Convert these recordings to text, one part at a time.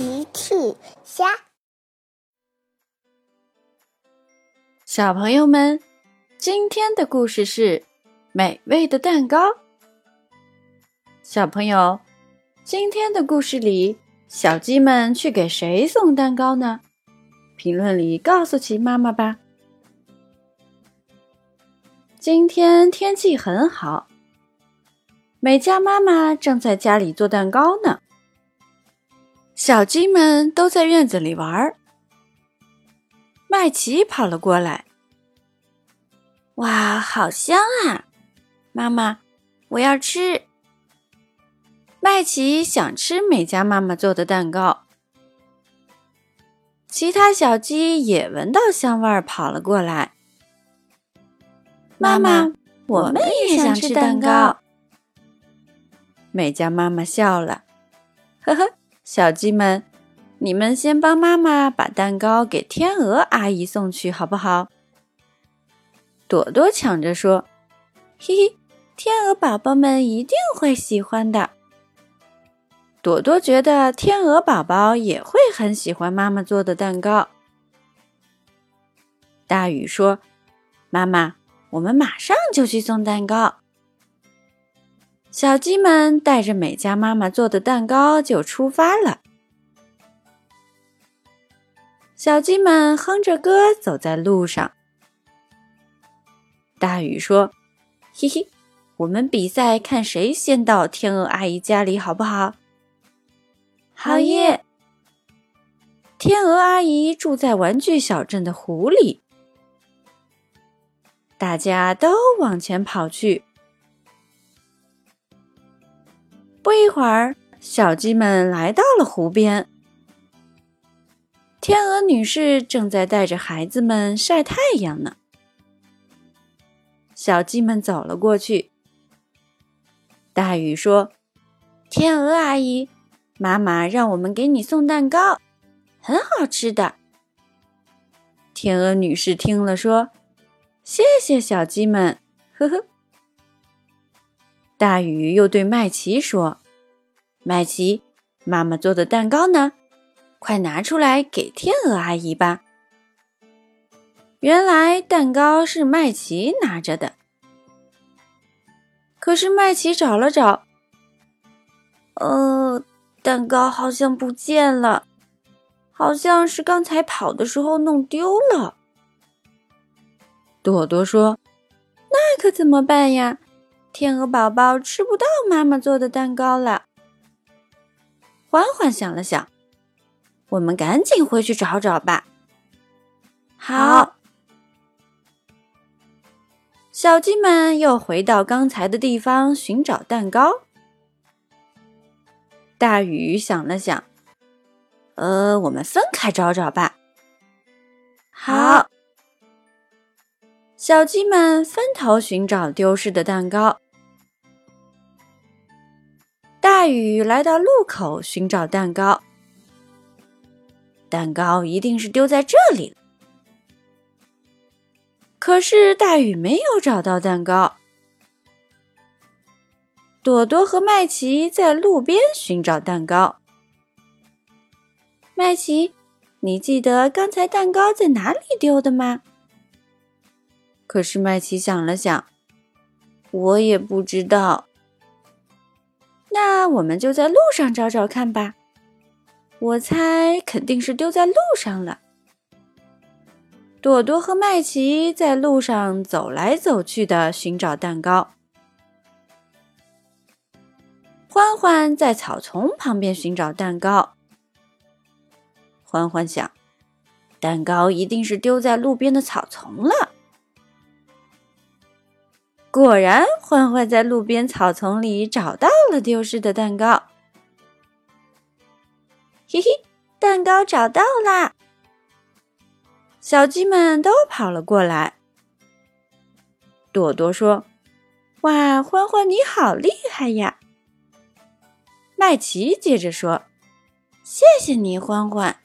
奇趣虾，小朋友们，今天的故事是美味的蛋糕。小朋友，今天的故事里，小鸡们去给谁送蛋糕呢？评论里告诉奇妈妈吧。今天天气很好，美嘉妈妈正在家里做蛋糕呢。小鸡们都在院子里玩儿。麦琪跑了过来，哇，好香啊！妈妈，我要吃。麦琪想吃美嘉妈妈做的蛋糕。其他小鸡也闻到香味儿，跑了过来。妈妈，我们也想吃蛋糕。美嘉妈妈笑了，呵呵。小鸡们，你们先帮妈妈把蛋糕给天鹅阿姨送去，好不好？朵朵抢着说：“嘿嘿，天鹅宝宝们一定会喜欢的。”朵朵觉得天鹅宝宝也会很喜欢妈妈做的蛋糕。大雨说：“妈妈，我们马上就去送蛋糕。”小鸡们带着美嘉妈妈做的蛋糕就出发了。小鸡们哼着歌走在路上。大雨说：“嘿嘿，我们比赛看谁先到天鹅阿姨家里，好不好？”“好耶！”天鹅阿姨住在玩具小镇的湖里。大家都往前跑去。不一会儿，小鸡们来到了湖边。天鹅女士正在带着孩子们晒太阳呢。小鸡们走了过去。大雨说：“天鹅阿姨，妈妈让我们给你送蛋糕，很好吃的。”天鹅女士听了说：“谢谢小鸡们，呵呵。”大雨又对麦琪说：“麦琪，妈妈做的蛋糕呢？快拿出来给天鹅阿姨吧。”原来蛋糕是麦琪拿着的，可是麦琪找了找，呃，蛋糕好像不见了，好像是刚才跑的时候弄丢了。朵朵说：“那可怎么办呀？”天鹅宝宝吃不到妈妈做的蛋糕了。欢欢想了想，我们赶紧回去找找吧。好，小鸡们又回到刚才的地方寻找蛋糕。大雨想了想，呃，我们分开找找吧。好。小鸡们分头寻找丢失的蛋糕。大雨来到路口寻找蛋糕，蛋糕一定是丢在这里了。可是大雨没有找到蛋糕。朵朵和麦琪在路边寻找蛋糕。麦琪，你记得刚才蛋糕在哪里丢的吗？可是麦琪想了想，我也不知道。那我们就在路上找找看吧。我猜肯定是丢在路上了。朵朵和麦琪在路上走来走去的寻找蛋糕。欢欢在草丛旁边寻找蛋糕。欢欢想，蛋糕一定是丢在路边的草丛了。果然，欢欢在路边草丛里找到了丢失的蛋糕。嘿嘿，蛋糕找到啦！小鸡们都跑了过来。朵朵说：“哇，欢欢你好厉害呀！”麦琪接着说：“谢谢你，欢欢。”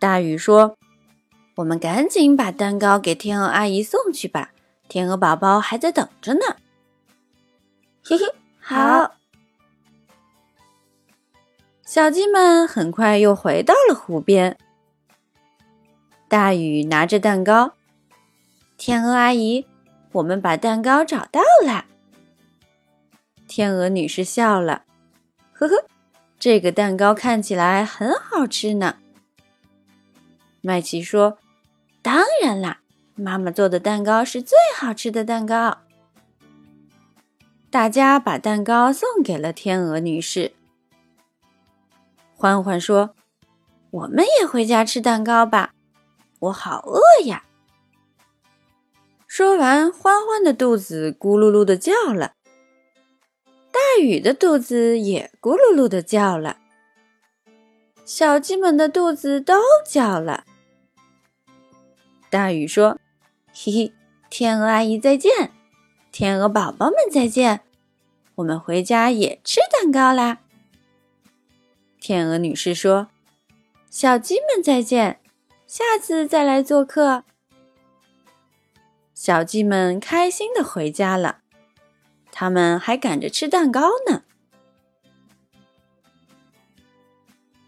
大雨说：“我们赶紧把蛋糕给天鹅阿姨送去吧。”天鹅宝宝还在等着呢。嘿嘿，好。小鸡们很快又回到了湖边。大雨拿着蛋糕，天鹅阿姨，我们把蛋糕找到了。天鹅女士笑了，呵呵，这个蛋糕看起来很好吃呢。麦琪说：“当然啦，妈妈做的蛋糕是最好吃的蛋糕。”大家把蛋糕送给了天鹅女士。欢欢说：“我们也回家吃蛋糕吧。”我好饿呀！说完，欢欢的肚子咕噜噜的叫了，大雨的肚子也咕噜噜的叫了，小鸡们的肚子都叫了。大雨说：“嘿嘿，天鹅阿姨再见，天鹅宝宝们再见，我们回家也吃蛋糕啦。”天鹅女士说：“小鸡们再见。”下次再来做客。小鸡们开心的回家了，他们还赶着吃蛋糕呢。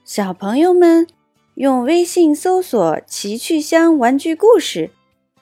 小朋友们用微信搜索“奇趣箱玩具故事”，